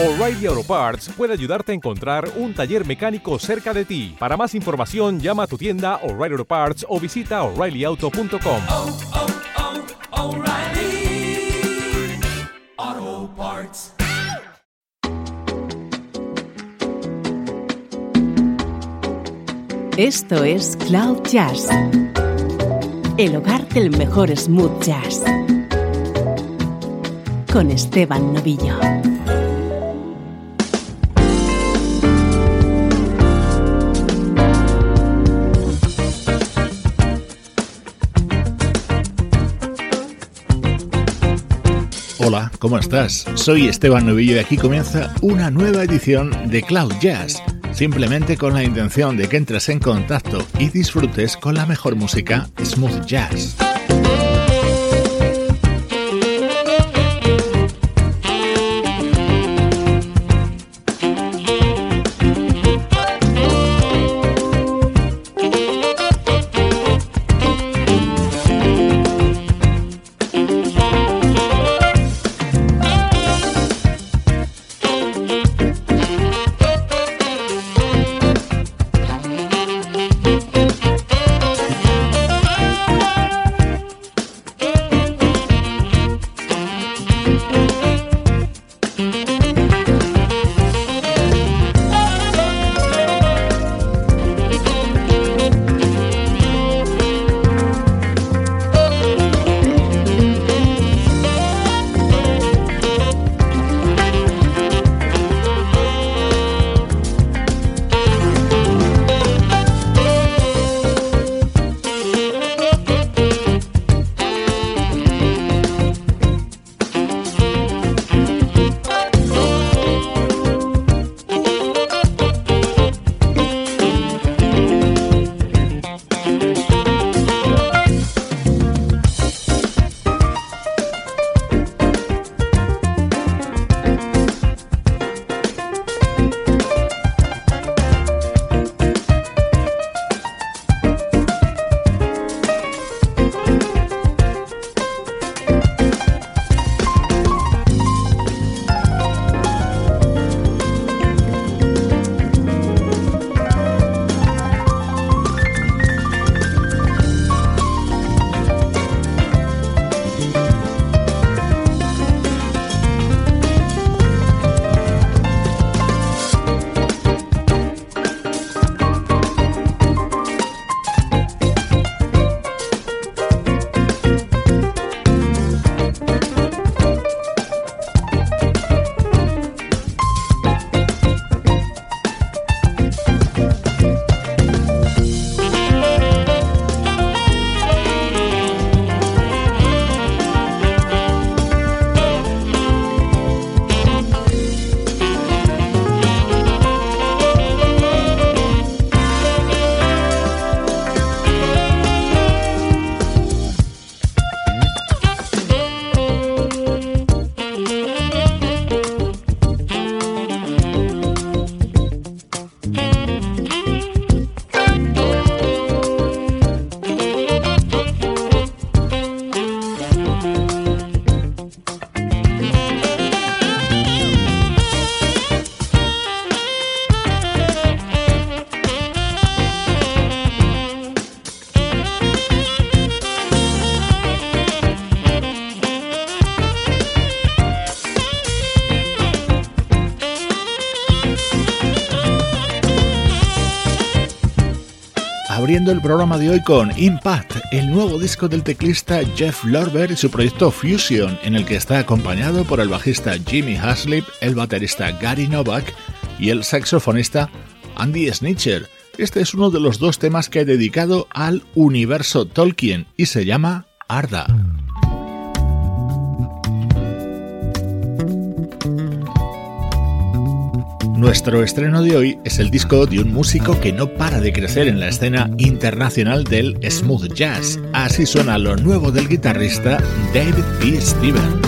O'Reilly Auto Parts puede ayudarte a encontrar un taller mecánico cerca de ti. Para más información, llama a tu tienda O'Reilly Auto Parts o visita oreillyauto.com. oh, oh, Parts. Esto es Cloud Jazz, el hogar del mejor smooth jazz, con Esteban Novillo. Hola, ¿cómo estás? Soy Esteban Novillo y aquí comienza una nueva edición de Cloud Jazz, simplemente con la intención de que entres en contacto y disfrutes con la mejor música smooth jazz. Abriendo el programa de hoy con Impact, el nuevo disco del teclista Jeff Lorber y su proyecto Fusion, en el que está acompañado por el bajista Jimmy Haslip, el baterista Gary Novak y el saxofonista Andy Snitcher. Este es uno de los dos temas que he dedicado al universo Tolkien y se llama Arda. Nuestro estreno de hoy es el disco de un músico que no para de crecer en la escena internacional del smooth jazz. Así suena lo nuevo del guitarrista David P. Stevens.